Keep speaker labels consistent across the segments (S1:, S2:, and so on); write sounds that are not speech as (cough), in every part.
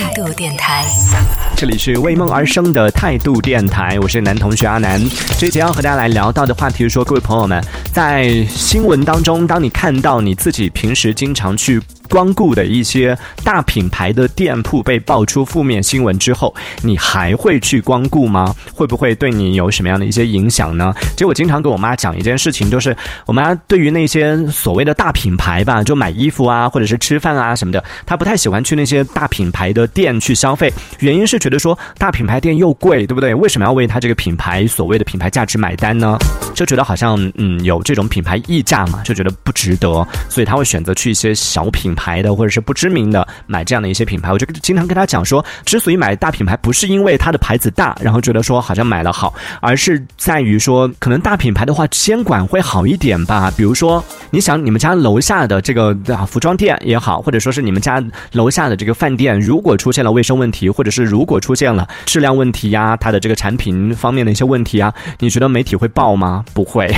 S1: 态度电台，
S2: 这里是为梦而生的态度电台，我是男同学阿南。这节要和大家来聊到的话题是说，各位朋友们，在新闻当中，当你看到你自己平时经常去。光顾的一些大品牌的店铺被爆出负面新闻之后，你还会去光顾吗？会不会对你有什么样的一些影响呢？其实我经常跟我妈讲一件事情，就是我妈对于那些所谓的大品牌吧，就买衣服啊，或者是吃饭啊什么的，她不太喜欢去那些大品牌的店去消费。原因是觉得说大品牌店又贵，对不对？为什么要为它这个品牌所谓的品牌价值买单呢？就觉得好像嗯有这种品牌溢价嘛，就觉得不值得，所以她会选择去一些小品。牌的或者是不知名的买这样的一些品牌，我就经常跟他讲说，之所以买大品牌，不是因为它的牌子大，然后觉得说好像买了好，而是在于说，可能大品牌的话监管会好一点吧。比如说，你想你们家楼下的这个啊服装店也好，或者说是你们家楼下的这个饭店，如果出现了卫生问题，或者是如果出现了质量问题呀，它的这个产品方面的一些问题啊，你觉得媒体会报吗？不会。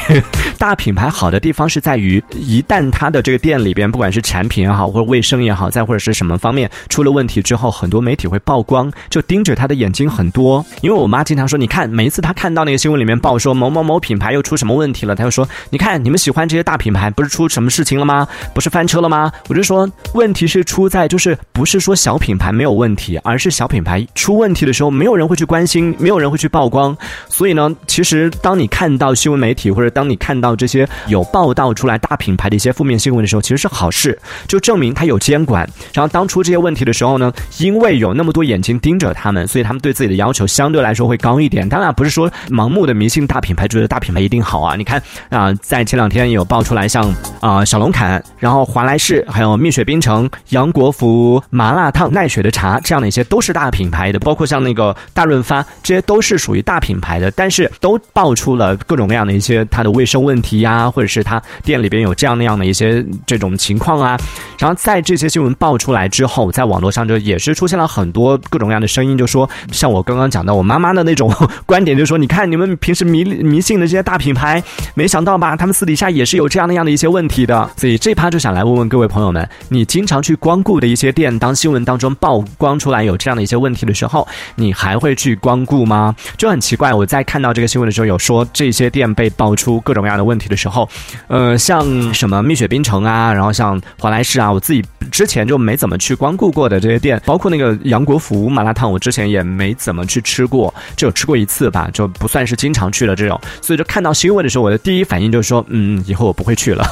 S2: 大品牌好的地方是在于，一旦它的这个店里边，不管是产品也好，或者卫生也好，再或者是什么方面出了问题之后，很多媒体会曝光，就盯着他的眼睛很多。因为我妈经常说，你看每一次她看到那个新闻里面报说某某某品牌又出什么问题了，她就说，你看你们喜欢这些大品牌，不是出什么事情了吗？不是翻车了吗？我就说，问题是出在就是不是说小品牌没有问题，而是小品牌出问题的时候，没有人会去关心，没有人会去曝光。所以呢，其实当你看到新闻媒体或者当你看到这些有报道出来大品牌的一些负面新闻的时候，其实是好事，就证明他有。监管，然后当出这些问题的时候呢，因为有那么多眼睛盯着他们，所以他们对自己的要求相对来说会高一点。当然不是说盲目的迷信大品牌，觉得大品牌一定好啊。你看啊，在前两天有爆出来，像啊小龙坎，然后华莱士，还有蜜雪冰城、杨国福、麻辣烫、奈雪的茶这样的一些都是大品牌的，包括像那个大润发，这些都是属于大品牌的，但是都爆出了各种各样的一些它的卫生问题呀，或者是它店里边有这样那样的一些这种情况啊，然后在。这些新闻爆出来之后，在网络上就也是出现了很多各种各样的声音，就说像我刚刚讲的，我妈妈的那种观点，就说你看你们平时迷迷信的这些大品牌，没想到吧，他们私底下也是有这样那样的一些问题的。所以这趴就想来问问各位朋友们，你经常去光顾的一些店，当新闻当中曝光出来有这样的一些问题的时候，你还会去光顾吗？就很奇怪，我在看到这个新闻的时候，有说这些店被爆出各种各样的问题的时候，呃，像什么蜜雪冰城啊，然后像华莱士啊，自己。之前就没怎么去光顾过的这些店，包括那个杨国福麻辣烫，我之前也没怎么去吃过，就有吃过一次吧，就不算是经常去的这种。所以就看到新闻的时候，我的第一反应就是说，嗯，以后我不会去了。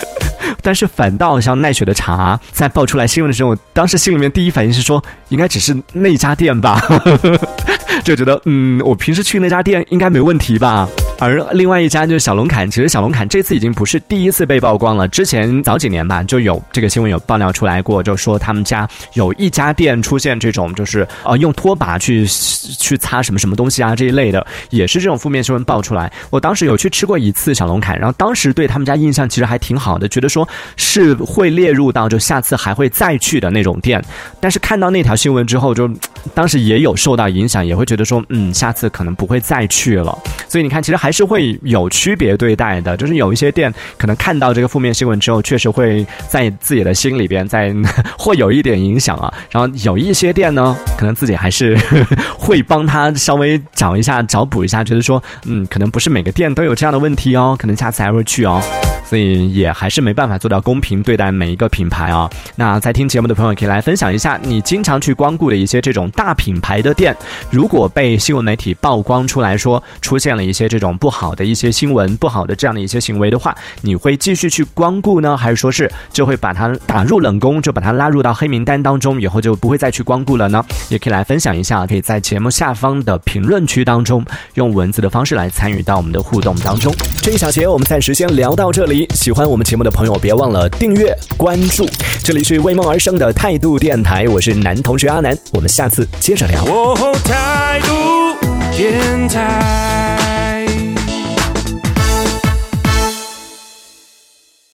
S2: (laughs) 但是反倒像奈雪的茶，在爆出来新闻的时候，我当时心里面第一反应是说，应该只是那家店吧，(laughs) 就觉得，嗯，我平时去那家店应该没问题吧。而另外一家就是小龙坎，其实小龙坎这次已经不是第一次被曝光了。之前早几年吧，就有这个新闻有爆料出来过，就说他们家有一家店出现这种，就是呃用拖把去去擦什么什么东西啊这一类的，也是这种负面新闻爆出来。我当时有去吃过一次小龙坎，然后当时对他们家印象其实还挺好的，觉得说是会列入到就下次还会再去的那种店。但是看到那条新闻之后，就当时也有受到影响，也会觉得说嗯下次可能不会再去了。所以你看，其实还是会有区别对待的，就是有一些店可能看到这个负面新闻之后，确实会在自己的心里边在 (laughs) 会有一点影响啊。然后有一些店呢，可能自己还是会帮他稍微找一下、找补一下，觉得说，嗯，可能不是每个店都有这样的问题哦，可能下次还会去哦。所以也还是没办法做到公平对待每一个品牌啊。那在听节目的朋友可以来分享一下，你经常去光顾的一些这种大品牌的店，如果被新闻媒体曝光出来说出现了一些这种不好的一些新闻、不好的这样的一些行为的话，你会继续去光顾呢，还是说是就会把它打入冷宫，就把它拉入到黑名单当中，以后就不会再去光顾了呢？也可以来分享一下，可以在节目下方的评论区当中用文字的方式来参与到我们的互动当中。这一小节我们暂时先聊到这里。喜欢我们节目的朋友，别忘了订阅关注。这里是为梦而生的态度电台，我是男同学阿南，我们下次接着聊。态度电台。